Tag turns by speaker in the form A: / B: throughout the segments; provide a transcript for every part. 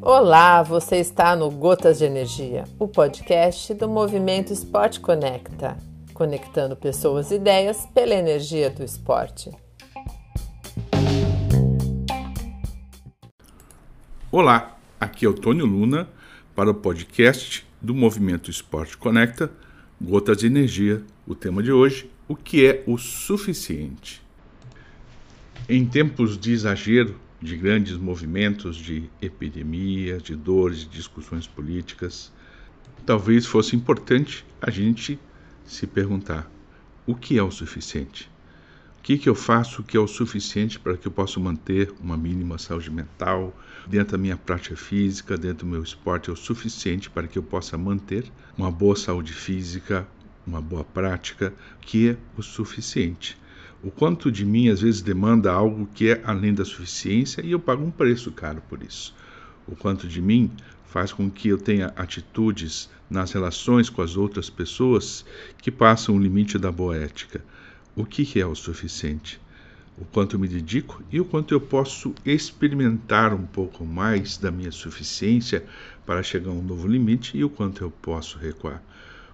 A: Olá, você está no Gotas de Energia, o podcast do Movimento Esporte Conecta, conectando pessoas e ideias pela energia do esporte.
B: Olá, aqui é o Tônio Luna para o podcast do Movimento Esporte Conecta, Gotas de Energia. O tema de hoje, o que é o suficiente? Em tempos de exagero, de grandes movimentos de epidemia, de dores, de discussões políticas, talvez fosse importante a gente se perguntar: o que é o suficiente? O que, que eu faço que é o suficiente para que eu possa manter uma mínima saúde mental? Dentro da minha prática física, dentro do meu esporte, é o suficiente para que eu possa manter uma boa saúde física, uma boa prática, que é o suficiente. O quanto de mim às vezes demanda algo que é além da suficiência e eu pago um preço caro por isso. O quanto de mim faz com que eu tenha atitudes nas relações com as outras pessoas que passam o limite da boa ética. O que é o suficiente? O quanto me dedico e o quanto eu posso experimentar um pouco mais da minha suficiência para chegar a um novo limite e o quanto eu posso recuar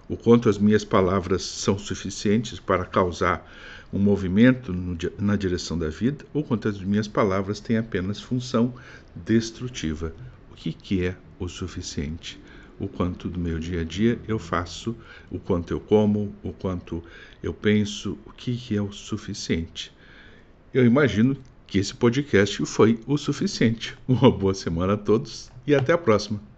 B: o quanto as minhas palavras são suficientes para causar um movimento no, na direção da vida, ou quanto as minhas palavras têm apenas função destrutiva. O que, que é o suficiente? O quanto do meu dia a dia eu faço, o quanto eu como, o quanto eu penso, o que, que é o suficiente. Eu imagino que esse podcast foi o suficiente. Uma boa semana a todos e até a próxima.